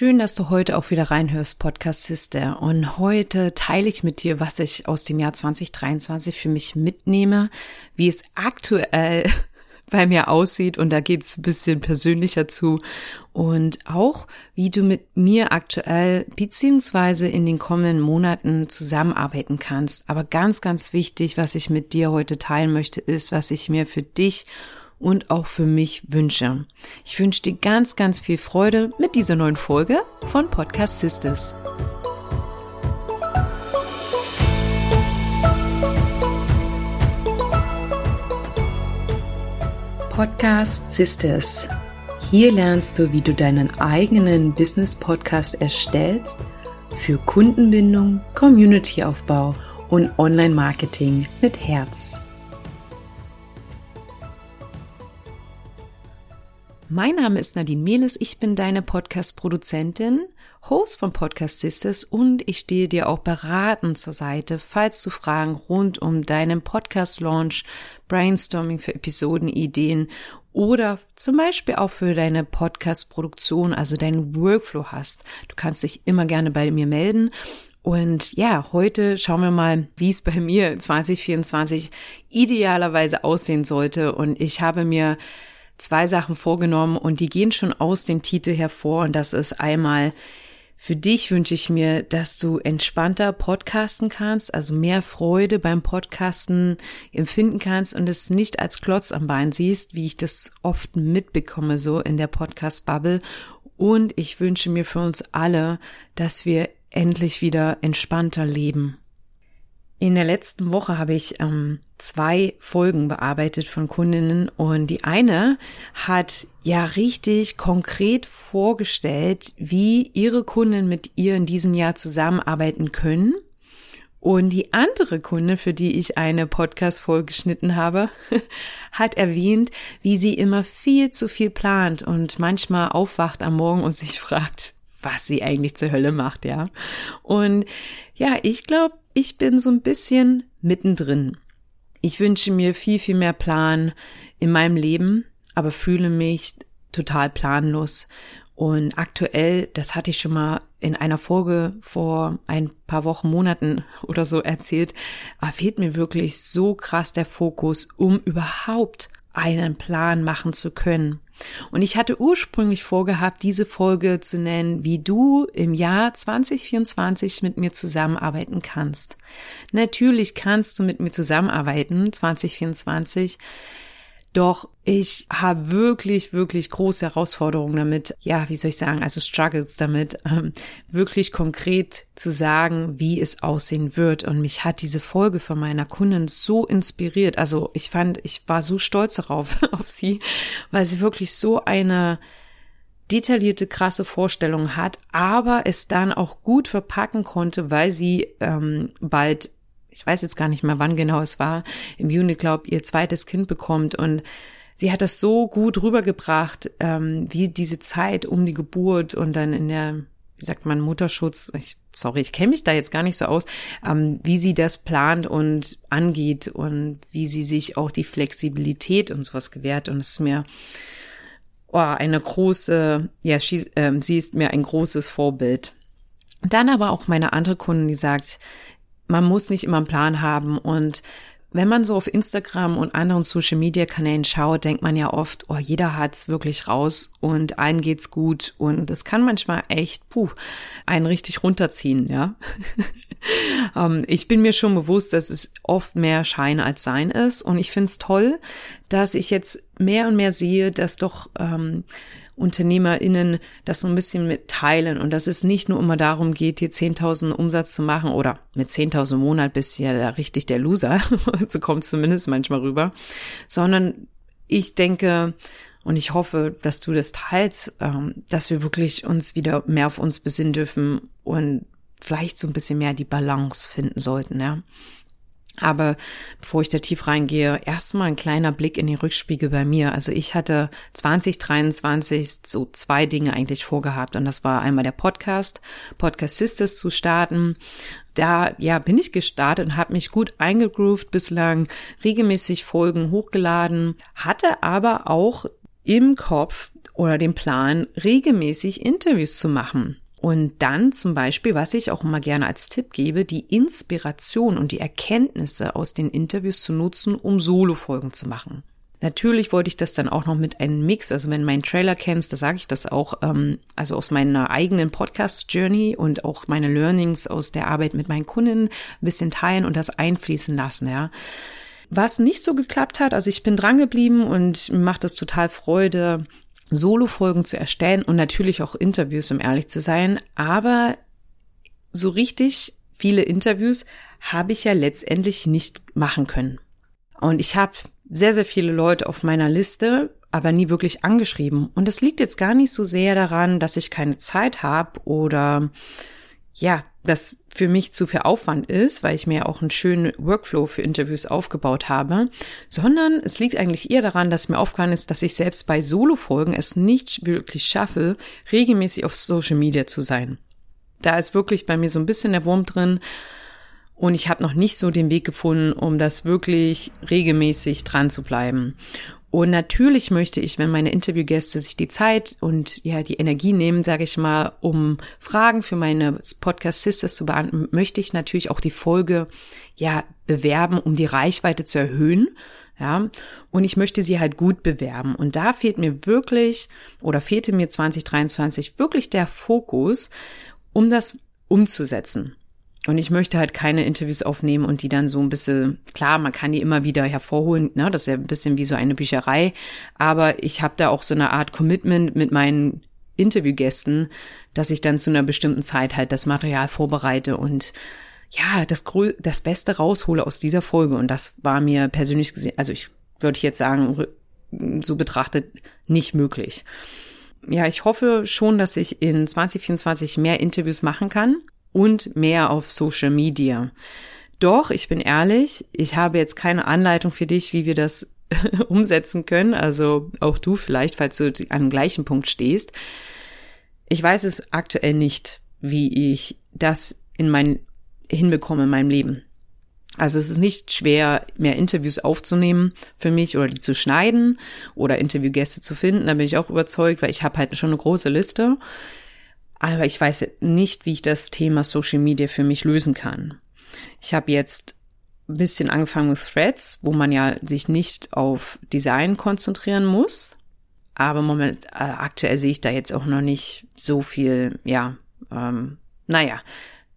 Schön, dass du heute auch wieder reinhörst, Podcast Sister. Und heute teile ich mit dir, was ich aus dem Jahr 2023 für mich mitnehme, wie es aktuell bei mir aussieht. Und da geht's ein bisschen persönlicher zu. Und auch, wie du mit mir aktuell beziehungsweise in den kommenden Monaten zusammenarbeiten kannst. Aber ganz, ganz wichtig, was ich mit dir heute teilen möchte, ist, was ich mir für dich und auch für mich wünsche. Ich wünsche dir ganz, ganz viel Freude mit dieser neuen Folge von Podcast Sisters. Podcast Sisters. Hier lernst du, wie du deinen eigenen Business Podcast erstellst für Kundenbindung, Communityaufbau und Online Marketing mit Herz. Mein Name ist Nadine Mehles, ich bin deine Podcast-Produzentin, Host von Podcast Sisters und ich stehe dir auch beratend zur Seite, falls du Fragen rund um deinen Podcast-Launch, Brainstorming für Episodenideen oder zum Beispiel auch für deine Podcast-Produktion, also deinen Workflow hast. Du kannst dich immer gerne bei mir melden. Und ja, heute schauen wir mal, wie es bei mir 2024 idealerweise aussehen sollte. Und ich habe mir zwei Sachen vorgenommen und die gehen schon aus dem Titel hervor und das ist einmal für dich wünsche ich mir, dass du entspannter podcasten kannst, also mehr Freude beim Podcasten empfinden kannst und es nicht als Klotz am Bein siehst, wie ich das oft mitbekomme, so in der Podcast-Bubble. Und ich wünsche mir für uns alle, dass wir endlich wieder entspannter leben. In der letzten Woche habe ich ähm, zwei Folgen bearbeitet von Kundinnen und die eine hat ja richtig konkret vorgestellt, wie ihre Kunden mit ihr in diesem Jahr zusammenarbeiten können. Und die andere Kunde, für die ich eine Podcast-Folge geschnitten habe, hat erwähnt, wie sie immer viel zu viel plant und manchmal aufwacht am Morgen und sich fragt, was sie eigentlich zur Hölle macht, ja. Und ja, ich glaube, ich bin so ein bisschen mittendrin. Ich wünsche mir viel, viel mehr Plan in meinem Leben, aber fühle mich total planlos. Und aktuell, das hatte ich schon mal in einer Folge vor ein paar Wochen, Monaten oder so erzählt, fehlt mir wirklich so krass der Fokus, um überhaupt einen Plan machen zu können. Und ich hatte ursprünglich vorgehabt, diese Folge zu nennen, wie du im Jahr 2024 mit mir zusammenarbeiten kannst. Natürlich kannst du mit mir zusammenarbeiten, 2024, doch ich habe wirklich, wirklich große Herausforderungen damit, ja, wie soll ich sagen, also Struggles damit, ähm, wirklich konkret zu sagen, wie es aussehen wird. Und mich hat diese Folge von meiner Kundin so inspiriert. Also ich fand, ich war so stolz darauf, auf sie, weil sie wirklich so eine detaillierte, krasse Vorstellung hat, aber es dann auch gut verpacken konnte, weil sie ähm, bald ich weiß jetzt gar nicht mehr, wann genau es war, im Juni, glaub, ihr zweites Kind bekommt und sie hat das so gut rübergebracht, ähm, wie diese Zeit um die Geburt und dann in der, wie sagt man, Mutterschutz, ich, sorry, ich kenne mich da jetzt gar nicht so aus, ähm, wie sie das plant und angeht und wie sie sich auch die Flexibilität und sowas gewährt und es ist mir oh, eine große, ja, sie, ähm, sie ist mir ein großes Vorbild. Dann aber auch meine andere Kundin, die sagt, man muss nicht immer einen Plan haben. Und wenn man so auf Instagram und anderen Social Media Kanälen schaut, denkt man ja oft, oh, jeder hat's wirklich raus und allen geht's gut. Und das kann manchmal echt, puh, einen richtig runterziehen, ja. um, ähm, ich bin mir schon bewusst, dass es oft mehr Schein als Sein ist. Und ich find's toll, dass ich jetzt mehr und mehr sehe, dass doch ähm, UnternehmerInnen das so ein bisschen mit teilen und dass es nicht nur immer darum geht, hier 10.000 Umsatz zu machen oder mit 10.000 im Monat bist du ja da richtig der Loser, so kommt es zumindest manchmal rüber, sondern ich denke und ich hoffe, dass du das teilst, ähm, dass wir wirklich uns wieder mehr auf uns besinnen dürfen und vielleicht so ein bisschen mehr die Balance finden sollten, ja. Aber bevor ich da tief reingehe, erstmal ein kleiner Blick in den Rückspiegel bei mir. Also ich hatte 2023 so zwei Dinge eigentlich vorgehabt und das war einmal der Podcast, Podcast Sisters zu starten. Da ja bin ich gestartet und habe mich gut eingegroovt bislang, regelmäßig Folgen hochgeladen, hatte aber auch im Kopf oder den Plan, regelmäßig Interviews zu machen. Und dann zum Beispiel, was ich auch immer gerne als Tipp gebe, die Inspiration und die Erkenntnisse aus den Interviews zu nutzen, um Solo-Folgen zu machen. Natürlich wollte ich das dann auch noch mit einem Mix, also wenn meinen Trailer kennst, da sage ich das auch, ähm, also aus meiner eigenen Podcast-Journey und auch meine Learnings aus der Arbeit mit meinen Kunden ein bisschen teilen und das einfließen lassen, ja. Was nicht so geklappt hat, also ich bin dran geblieben und mir macht es total Freude, Solo-Folgen zu erstellen und natürlich auch Interviews, um ehrlich zu sein. Aber so richtig viele Interviews habe ich ja letztendlich nicht machen können. Und ich habe sehr, sehr viele Leute auf meiner Liste, aber nie wirklich angeschrieben. Und es liegt jetzt gar nicht so sehr daran, dass ich keine Zeit habe oder ja, das für mich zu viel Aufwand ist, weil ich mir auch einen schönen Workflow für Interviews aufgebaut habe, sondern es liegt eigentlich eher daran, dass mir aufgefallen ist, dass ich selbst bei Solo-Folgen es nicht wirklich schaffe, regelmäßig auf Social Media zu sein. Da ist wirklich bei mir so ein bisschen der Wurm drin, und ich habe noch nicht so den Weg gefunden, um das wirklich regelmäßig dran zu bleiben. Und natürlich möchte ich, wenn meine Interviewgäste sich die Zeit und ja die Energie nehmen, sage ich mal, um Fragen für meine Podcast Sisters zu beantworten, möchte ich natürlich auch die Folge ja bewerben, um die Reichweite zu erhöhen. Ja, und ich möchte sie halt gut bewerben. Und da fehlt mir wirklich oder fehlte mir 2023 wirklich der Fokus, um das umzusetzen. Und ich möchte halt keine Interviews aufnehmen und die dann so ein bisschen, klar, man kann die immer wieder hervorholen, ne? das ist ja ein bisschen wie so eine Bücherei, aber ich habe da auch so eine Art Commitment mit meinen Interviewgästen, dass ich dann zu einer bestimmten Zeit halt das Material vorbereite und ja, das, das Beste raushole aus dieser Folge. Und das war mir persönlich gesehen, also ich würde jetzt sagen, so betrachtet nicht möglich. Ja, ich hoffe schon, dass ich in 2024 mehr Interviews machen kann und mehr auf Social Media. Doch, ich bin ehrlich, ich habe jetzt keine Anleitung für dich, wie wir das umsetzen können. Also auch du vielleicht, falls du an dem gleichen Punkt stehst. Ich weiß es aktuell nicht, wie ich das in mein hinbekomme in meinem Leben. Also es ist nicht schwer, mehr Interviews aufzunehmen für mich oder die zu schneiden oder Interviewgäste zu finden. Da bin ich auch überzeugt, weil ich habe halt schon eine große Liste. Aber ich weiß nicht, wie ich das Thema Social Media für mich lösen kann. Ich habe jetzt ein bisschen angefangen mit Threads, wo man ja sich nicht auf Design konzentrieren muss. Aber moment, äh, aktuell sehe ich da jetzt auch noch nicht so viel, ja, ähm, naja,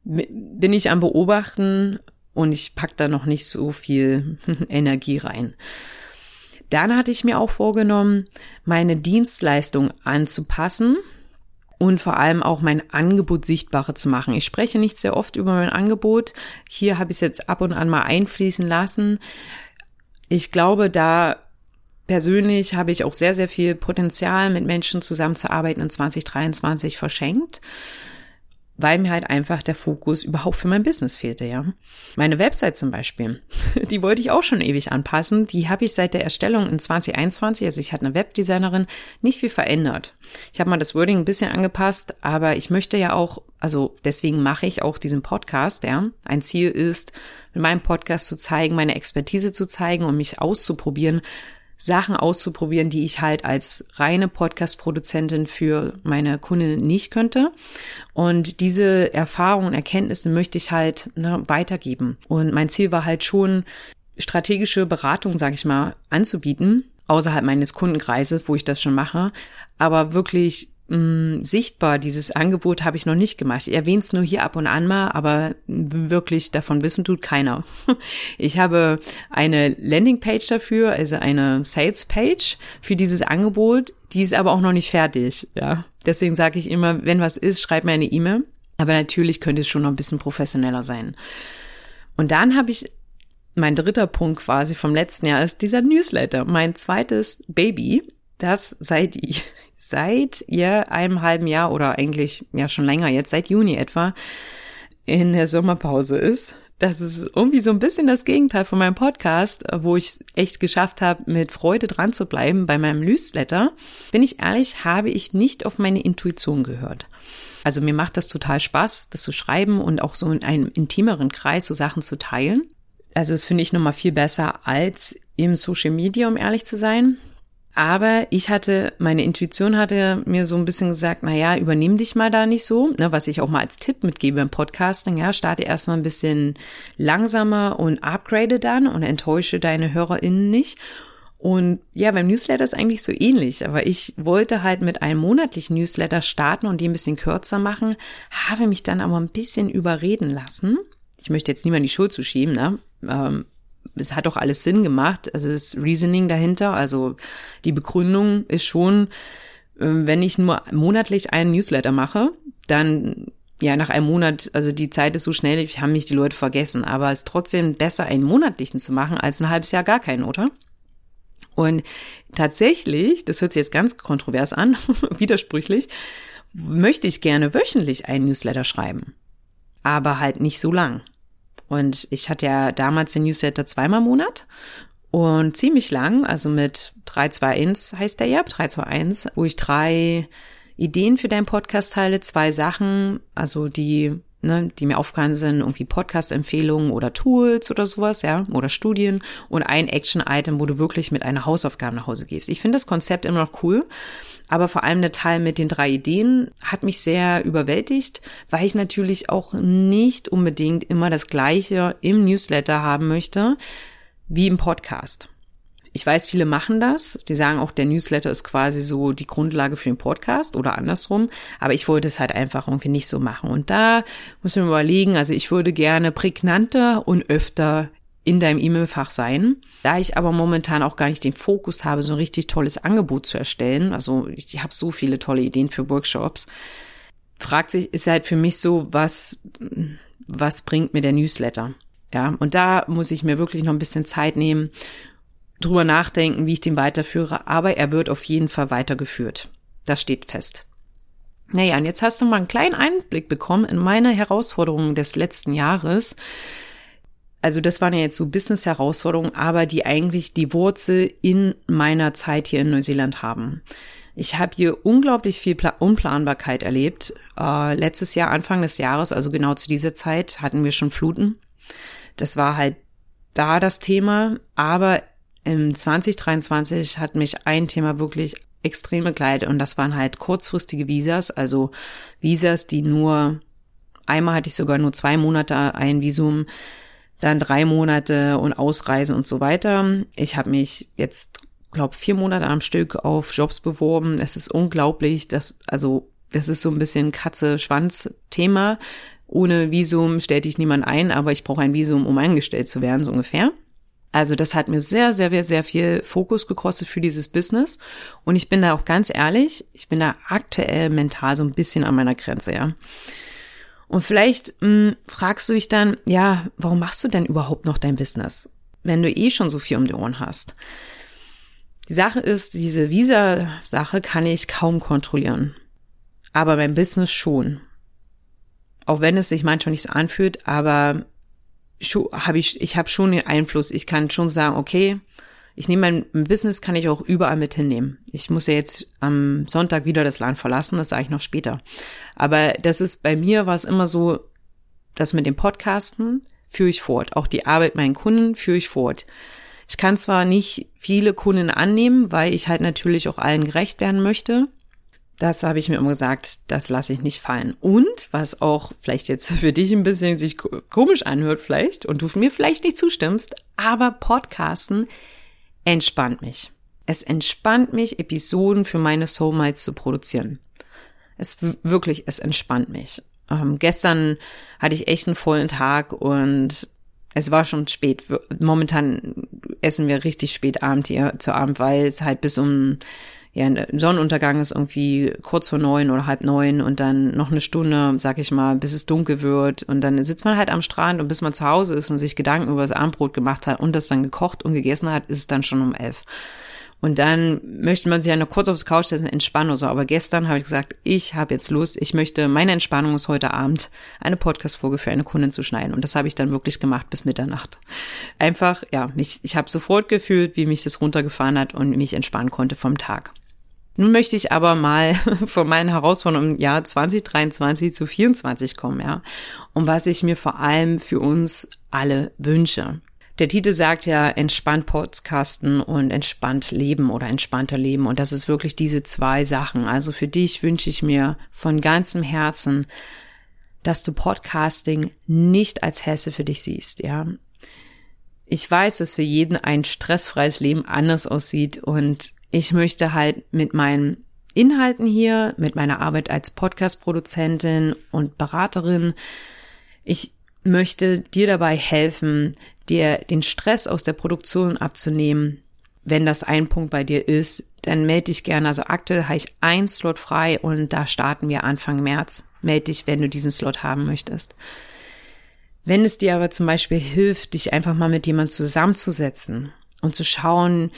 bin ich am Beobachten und ich pack da noch nicht so viel Energie rein. Dann hatte ich mir auch vorgenommen, meine Dienstleistung anzupassen und vor allem auch mein Angebot sichtbarer zu machen. Ich spreche nicht sehr oft über mein Angebot. Hier habe ich es jetzt ab und an mal einfließen lassen. Ich glaube, da persönlich habe ich auch sehr, sehr viel Potenzial, mit Menschen zusammenzuarbeiten in 2023 verschenkt weil mir halt einfach der Fokus überhaupt für mein Business fehlte, ja. Meine Website zum Beispiel, die wollte ich auch schon ewig anpassen. Die habe ich seit der Erstellung in 2021, also ich hatte eine Webdesignerin, nicht viel verändert. Ich habe mal das Wording ein bisschen angepasst, aber ich möchte ja auch, also deswegen mache ich auch diesen Podcast, ja. Ein Ziel ist, mit meinem Podcast zu zeigen, meine Expertise zu zeigen und mich auszuprobieren, Sachen auszuprobieren, die ich halt als reine Podcast-Produzentin für meine Kundinnen nicht könnte. Und diese Erfahrungen und Erkenntnisse möchte ich halt ne, weitergeben. Und mein Ziel war halt schon, strategische Beratung, sage ich mal, anzubieten, außerhalb meines Kundenkreises, wo ich das schon mache, aber wirklich mh, sichtbar. Dieses Angebot habe ich noch nicht gemacht. Ich erwähne es nur hier ab und an mal, aber wirklich davon wissen tut keiner. Ich habe eine Landingpage dafür, also eine Sales-Page für dieses Angebot. Die ist aber auch noch nicht fertig. Ja, deswegen sage ich immer, wenn was ist, schreib mir eine E-Mail. Aber natürlich könnte es schon noch ein bisschen professioneller sein. Und dann habe ich mein dritter Punkt quasi vom letzten Jahr ist dieser Newsletter, mein zweites Baby, das seit seit ihr einem halben Jahr oder eigentlich ja schon länger jetzt, seit Juni etwa, in der Sommerpause ist. Das ist irgendwie so ein bisschen das Gegenteil von meinem Podcast, wo ich echt geschafft habe, mit Freude dran zu bleiben bei meinem Newsletter. Bin ich ehrlich, habe ich nicht auf meine Intuition gehört. Also mir macht das total Spaß, das zu schreiben und auch so in einem intimeren Kreis so Sachen zu teilen. Also das finde ich nochmal viel besser als im Social Media, um ehrlich zu sein. Aber ich hatte, meine Intuition hatte mir so ein bisschen gesagt, na ja, übernimm dich mal da nicht so, ne, was ich auch mal als Tipp mitgebe im Podcasting, ja, starte erstmal ein bisschen langsamer und upgrade dann und enttäusche deine HörerInnen nicht. Und ja, beim Newsletter ist eigentlich so ähnlich, aber ich wollte halt mit einem monatlichen Newsletter starten und die ein bisschen kürzer machen, habe mich dann aber ein bisschen überreden lassen. Ich möchte jetzt niemand die Schuld zuschieben, ne? Ähm, es hat doch alles Sinn gemacht. Also das Reasoning dahinter, also die Begründung ist schon, ähm, wenn ich nur monatlich einen Newsletter mache, dann ja, nach einem Monat, also die Zeit ist so schnell, ich haben mich die Leute vergessen, aber es ist trotzdem besser, einen monatlichen zu machen, als ein halbes Jahr gar keinen, oder? Und tatsächlich, das hört sich jetzt ganz kontrovers an, widersprüchlich, möchte ich gerne wöchentlich einen Newsletter schreiben. Aber halt nicht so lang. Und ich hatte ja damals den Newsletter zweimal im Monat und ziemlich lang, also mit 321 heißt der ja, 321, wo ich drei Ideen für deinen Podcast teile, zwei Sachen, also die, ne, die mir aufgefallen sind, irgendwie Podcast-Empfehlungen oder Tools oder sowas, ja, oder Studien und ein Action-Item, wo du wirklich mit einer Hausaufgabe nach Hause gehst. Ich finde das Konzept immer noch cool. Aber vor allem der Teil mit den drei Ideen hat mich sehr überwältigt, weil ich natürlich auch nicht unbedingt immer das Gleiche im Newsletter haben möchte wie im Podcast. Ich weiß, viele machen das. Die sagen auch, der Newsletter ist quasi so die Grundlage für den Podcast oder andersrum. Aber ich wollte es halt einfach irgendwie nicht so machen. Und da muss man überlegen, also ich würde gerne prägnanter und öfter in deinem E-Mail-Fach sein. Da ich aber momentan auch gar nicht den Fokus habe, so ein richtig tolles Angebot zu erstellen, also ich, habe so viele tolle Ideen für Workshops, fragt sich, ist halt für mich so, was, was bringt mir der Newsletter? Ja, und da muss ich mir wirklich noch ein bisschen Zeit nehmen, drüber nachdenken, wie ich den weiterführe, aber er wird auf jeden Fall weitergeführt. Das steht fest. Naja, und jetzt hast du mal einen kleinen Einblick bekommen in meine Herausforderungen des letzten Jahres also das waren ja jetzt so Business-Herausforderungen, aber die eigentlich die Wurzel in meiner Zeit hier in Neuseeland haben. Ich habe hier unglaublich viel Pla Unplanbarkeit erlebt. Äh, letztes Jahr, Anfang des Jahres, also genau zu dieser Zeit, hatten wir schon Fluten. Das war halt da das Thema. Aber im 2023 hat mich ein Thema wirklich extrem begleitet und das waren halt kurzfristige Visas, also Visas, die nur, einmal hatte ich sogar nur zwei Monate ein Visum, dann drei Monate und Ausreisen und so weiter. Ich habe mich jetzt, glaube vier Monate am Stück auf Jobs beworben. Es ist unglaublich, dass also das ist so ein bisschen Katze-Schwanz-Thema. Ohne Visum stellte ich niemand ein, aber ich brauche ein Visum, um eingestellt zu werden, so ungefähr. Also das hat mir sehr, sehr, sehr viel Fokus gekostet für dieses Business. Und ich bin da auch ganz ehrlich, ich bin da aktuell mental so ein bisschen an meiner Grenze, ja. Und vielleicht mh, hm, fragst du dich dann, ja, warum machst du denn überhaupt noch dein Business, wenn du eh schon so viel um die Ohren hast? Die Sache ist, diese Visa-Sache kann ich kaum kontrollieren. Aber mein Business schon. Auch wenn es sich manchmal nicht so anfühlt, aber habe ich, ich habe schon den Einfluss. Ich kann schon sagen, okay, ich nehme mein Business, kann ich auch überall mit hinnehmen. Ich muss ja jetzt am Sonntag wieder das Land verlassen, das sage ich noch später. Aber das ist bei mir war es immer so, das mit dem Podcasten führe ich fort. Auch die Arbeit meinen Kunden führe ich fort. Ich kann zwar nicht viele Kunden annehmen, weil ich halt natürlich auch allen gerecht werden möchte. Das habe ich mir immer gesagt, das lasse ich nicht fallen. Und was auch vielleicht jetzt für dich ein bisschen sich komisch anhört vielleicht und du mir vielleicht nicht zustimmst, aber Podcasten entspannt mich. Es entspannt mich, Episoden für meine Soulmates zu produzieren. Es wirklich, es entspannt mich. Ähm, gestern hatte ich echt einen vollen Tag und es war schon spät. Momentan essen wir richtig spät Abend hier zu Abend, weil es halt bis um ja, Sonnenuntergang ist irgendwie kurz vor neun oder halb neun und dann noch eine Stunde, sag ich mal, bis es dunkel wird und dann sitzt man halt am Strand und bis man zu Hause ist und sich Gedanken über das Abendbrot gemacht hat und das dann gekocht und gegessen hat, ist es dann schon um elf. Und dann möchte man sich ja noch kurz aufs Couch setzen, entspannen oder so. Aber gestern habe ich gesagt, ich habe jetzt Lust, ich möchte, meine Entspannung ist heute Abend, eine Podcast-Folge für eine Kundin zu schneiden. Und das habe ich dann wirklich gemacht bis Mitternacht. Einfach, ja, mich, ich habe sofort gefühlt, wie mich das runtergefahren hat und mich entspannen konnte vom Tag. Nun möchte ich aber mal von meinen Herausforderungen im Jahr 2023 zu 2024 kommen, ja. Und was ich mir vor allem für uns alle wünsche. Der Titel sagt ja entspannt Podcasten und entspannt leben oder entspannter leben. Und das ist wirklich diese zwei Sachen. Also für dich wünsche ich mir von ganzem Herzen, dass du Podcasting nicht als Hesse für dich siehst, ja. Ich weiß, dass für jeden ein stressfreies Leben anders aussieht und ich möchte halt mit meinen Inhalten hier, mit meiner Arbeit als Podcast-Produzentin und Beraterin, ich möchte dir dabei helfen, dir den Stress aus der Produktion abzunehmen. Wenn das ein Punkt bei dir ist, dann melde dich gerne. Also aktuell habe ich ein Slot frei und da starten wir Anfang März. Melde dich, wenn du diesen Slot haben möchtest. Wenn es dir aber zum Beispiel hilft, dich einfach mal mit jemandem zusammenzusetzen und zu schauen,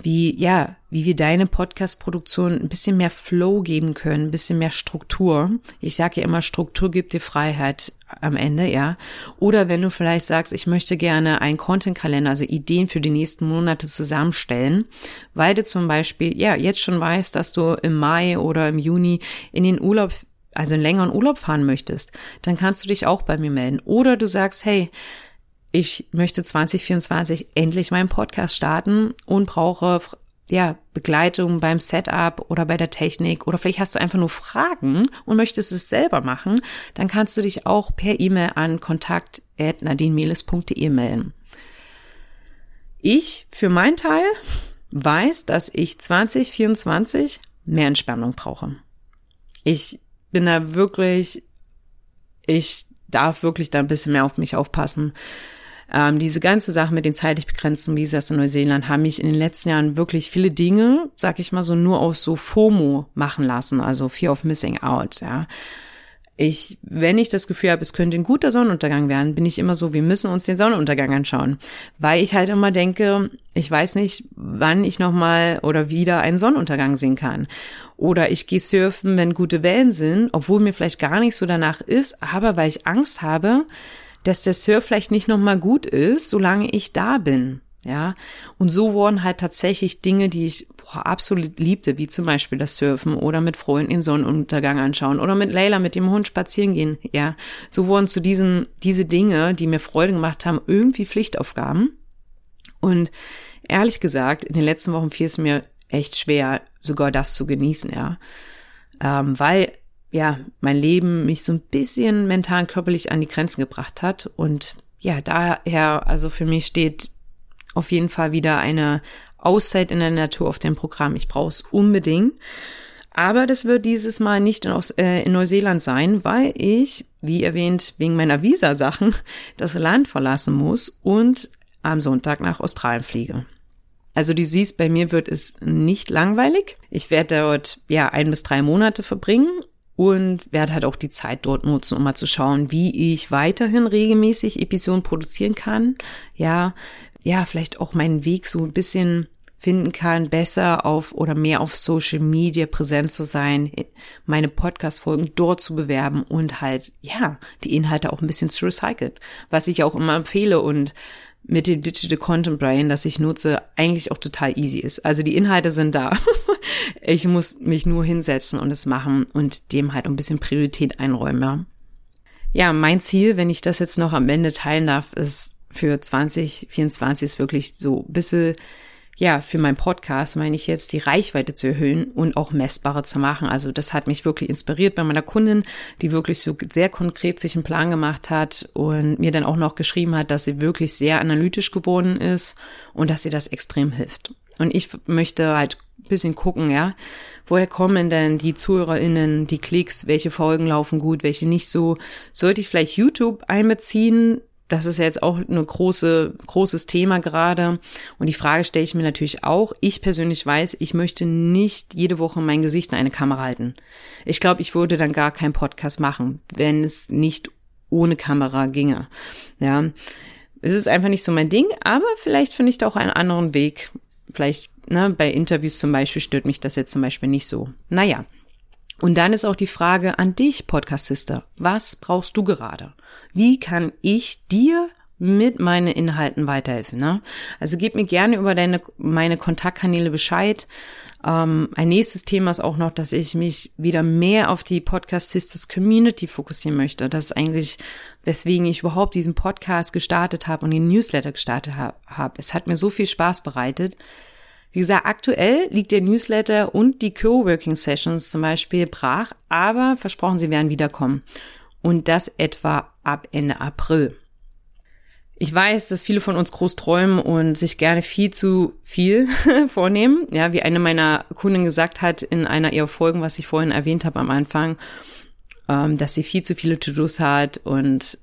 wie, ja, wie wir deine Podcast-Produktion ein bisschen mehr Flow geben können, ein bisschen mehr Struktur. Ich sage ja immer, Struktur gibt dir Freiheit am Ende, ja. Oder wenn du vielleicht sagst, ich möchte gerne einen Content-Kalender, also Ideen für die nächsten Monate zusammenstellen, weil du zum Beispiel, ja, jetzt schon weißt, dass du im Mai oder im Juni in den Urlaub also einen längeren Urlaub fahren möchtest, dann kannst du dich auch bei mir melden. Oder du sagst, hey, ich möchte 2024 endlich meinen Podcast starten und brauche ja, Begleitung beim Setup oder bei der Technik oder vielleicht hast du einfach nur Fragen und möchtest es selber machen, dann kannst du dich auch per E-Mail an kontakt.nadinemeles.de melden. Ich für meinen Teil weiß, dass ich 2024 mehr Entspannung brauche. Ich bin da wirklich, ich darf wirklich da ein bisschen mehr auf mich aufpassen. Ähm, diese ganze Sache mit den zeitlich begrenzten Visas in Neuseeland haben mich in den letzten Jahren wirklich viele Dinge, sag ich mal so, nur aus so FOMO machen lassen, also Fear of Missing Out, ja. Ich, wenn ich das Gefühl habe, es könnte ein guter Sonnenuntergang werden, bin ich immer so, wir müssen uns den Sonnenuntergang anschauen, weil ich halt immer denke, ich weiß nicht, wann ich noch mal oder wieder einen Sonnenuntergang sehen kann. Oder ich gehe surfen, wenn gute Wellen sind, obwohl mir vielleicht gar nicht so danach ist, aber weil ich Angst habe, dass der Surf vielleicht nicht nochmal gut ist, solange ich da bin. Ja, und so wurden halt tatsächlich Dinge, die ich boah, absolut liebte, wie zum Beispiel das Surfen oder mit Freunden den Sonnenuntergang anschauen oder mit Leila mit dem Hund spazieren gehen. Ja, so wurden zu diesen, diese Dinge, die mir Freude gemacht haben, irgendwie Pflichtaufgaben. Und ehrlich gesagt, in den letzten Wochen fiel es mir echt schwer, sogar das zu genießen, ja. Ähm, weil ja, mein Leben mich so ein bisschen mental körperlich an die Grenzen gebracht hat. Und ja, daher, also für mich steht auf jeden Fall wieder eine Auszeit in der Natur auf dem Programm. Ich brauche es unbedingt. Aber das wird dieses Mal nicht in, äh, in Neuseeland sein, weil ich, wie erwähnt, wegen meiner Visa-Sachen das Land verlassen muss und am Sonntag nach Australien fliege. Also du siehst, bei mir wird es nicht langweilig. Ich werde dort ja ein bis drei Monate verbringen und werde halt auch die Zeit dort nutzen, um mal zu schauen, wie ich weiterhin regelmäßig Episoden produzieren kann. Ja, ja, vielleicht auch meinen Weg so ein bisschen finden kann, besser auf oder mehr auf Social Media präsent zu sein, meine Podcast-Folgen dort zu bewerben und halt, ja, die Inhalte auch ein bisschen zu recyceln, was ich auch immer empfehle und mit dem Digital Content Brain, das ich nutze, eigentlich auch total easy ist. Also die Inhalte sind da. ich muss mich nur hinsetzen und es machen und dem halt ein bisschen Priorität einräumen. Ja. mein Ziel, wenn ich das jetzt noch am Ende teilen darf, ist für 2024 ist wirklich so ein bisschen ja, für meinen Podcast meine ich jetzt, die Reichweite zu erhöhen und auch messbarer zu machen. Also das hat mich wirklich inspiriert bei meiner Kundin, die wirklich so sehr konkret sich einen Plan gemacht hat und mir dann auch noch geschrieben hat, dass sie wirklich sehr analytisch geworden ist und dass ihr das extrem hilft. Und ich möchte halt ein bisschen gucken, ja, woher kommen denn die ZuhörerInnen, die Klicks, welche Folgen laufen gut, welche nicht so. Sollte ich vielleicht YouTube einbeziehen? Das ist ja jetzt auch ein große, großes Thema gerade. Und die Frage stelle ich mir natürlich auch. Ich persönlich weiß, ich möchte nicht jede Woche mein Gesicht in eine Kamera halten. Ich glaube, ich würde dann gar keinen Podcast machen, wenn es nicht ohne Kamera ginge. Ja. Es ist einfach nicht so mein Ding, aber vielleicht finde ich da auch einen anderen Weg. Vielleicht, ne, bei Interviews zum Beispiel stört mich das jetzt zum Beispiel nicht so. Naja. Und dann ist auch die Frage an dich, Podcast Sister. Was brauchst du gerade? Wie kann ich dir mit meinen Inhalten weiterhelfen. Ne? Also gib mir gerne über deine meine Kontaktkanäle Bescheid. Ähm, ein nächstes Thema ist auch noch, dass ich mich wieder mehr auf die Podcast Sisters Community fokussieren möchte. Das ist eigentlich, weswegen ich überhaupt diesen Podcast gestartet habe und den Newsletter gestartet habe. Hab. Es hat mir so viel Spaß bereitet. Wie gesagt, aktuell liegt der Newsletter und die Co-working Sessions zum Beispiel brach, aber versprochen, sie werden wiederkommen. Und das etwa ab Ende April. Ich weiß, dass viele von uns groß träumen und sich gerne viel zu viel vornehmen. Ja, wie eine meiner Kunden gesagt hat in einer ihrer Folgen, was ich vorhin erwähnt habe am Anfang, ähm, dass sie viel zu viele To-Dos hat und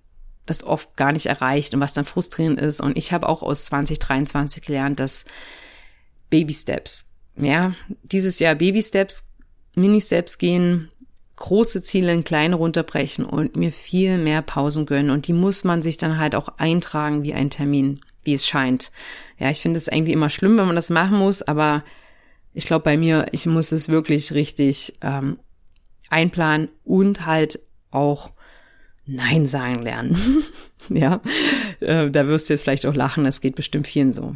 das oft gar nicht erreicht und was dann frustrierend ist. Und ich habe auch aus 2023 gelernt, dass Baby Steps. Ja, dieses Jahr Baby Steps, Mini Steps gehen, große Ziele in kleine runterbrechen und mir viel mehr Pausen gönnen. Und die muss man sich dann halt auch eintragen wie ein Termin, wie es scheint. Ja, ich finde es eigentlich immer schlimm, wenn man das machen muss, aber ich glaube bei mir, ich muss es wirklich richtig ähm, einplanen und halt auch Nein sagen lernen. ja, äh, da wirst du jetzt vielleicht auch lachen, das geht bestimmt vielen so.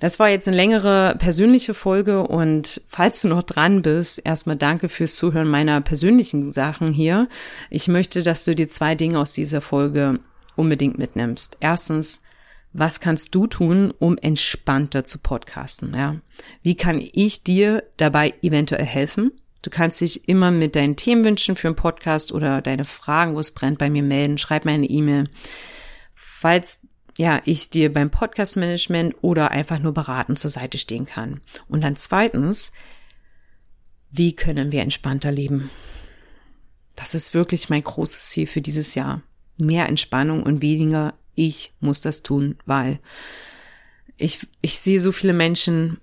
Das war jetzt eine längere persönliche Folge und falls du noch dran bist, erstmal danke fürs Zuhören meiner persönlichen Sachen hier. Ich möchte, dass du dir zwei Dinge aus dieser Folge unbedingt mitnimmst. Erstens, was kannst du tun, um entspannter zu podcasten? Ja? Wie kann ich dir dabei eventuell helfen? Du kannst dich immer mit deinen Themenwünschen für einen Podcast oder deine Fragen, wo es brennt, bei mir melden. Schreib mir eine E-Mail. Falls ja, ich dir beim Podcast-Management oder einfach nur beraten zur Seite stehen kann. Und dann zweitens, wie können wir entspannter leben? Das ist wirklich mein großes Ziel für dieses Jahr. Mehr Entspannung und weniger ich muss das tun, weil ich, ich sehe so viele Menschen,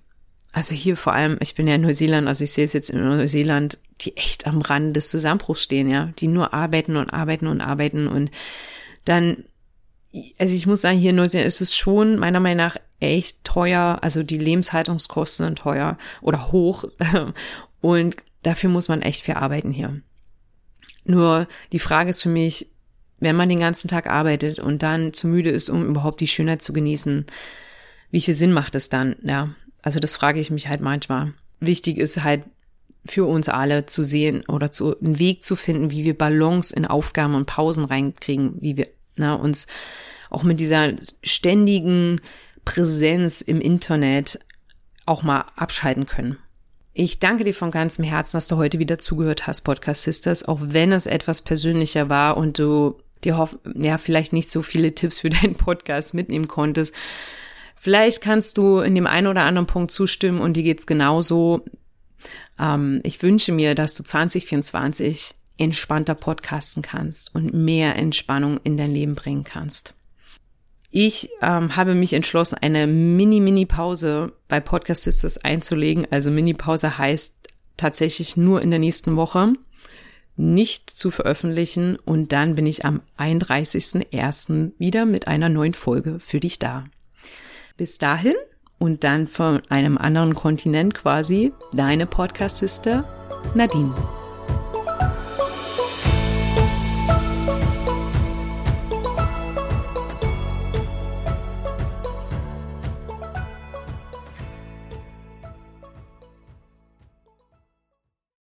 also hier vor allem, ich bin ja in Neuseeland, also ich sehe es jetzt in Neuseeland, die echt am Rand des Zusammenbruchs stehen, ja, die nur arbeiten und arbeiten und arbeiten und dann also ich muss sagen, hier in Neuseeland ist es schon meiner Meinung nach echt teuer. Also die Lebenshaltungskosten sind teuer oder hoch. Und dafür muss man echt viel arbeiten hier. Nur die Frage ist für mich, wenn man den ganzen Tag arbeitet und dann zu müde ist, um überhaupt die Schönheit zu genießen, wie viel Sinn macht es dann? Ja, also das frage ich mich halt manchmal. Wichtig ist halt für uns alle zu sehen oder zu, einen Weg zu finden, wie wir Balance in Aufgaben und Pausen reinkriegen, wie wir na, uns auch mit dieser ständigen Präsenz im Internet auch mal abschalten können. Ich danke dir von ganzem Herzen, dass du heute wieder zugehört hast, Podcast Sisters, auch wenn es etwas persönlicher war und du dir hoff, ja, vielleicht nicht so viele Tipps für deinen Podcast mitnehmen konntest. Vielleicht kannst du in dem einen oder anderen Punkt zustimmen und dir geht's genauso. Ähm, ich wünsche mir, dass du 2024 entspannter podcasten kannst und mehr Entspannung in dein Leben bringen kannst. Ich ähm, habe mich entschlossen, eine Mini-Mini-Pause bei Podcast Sisters einzulegen. Also Mini-Pause heißt tatsächlich nur in der nächsten Woche nicht zu veröffentlichen und dann bin ich am 31.01. wieder mit einer neuen Folge für dich da. Bis dahin und dann von einem anderen Kontinent quasi deine Podcast-Sister Nadine.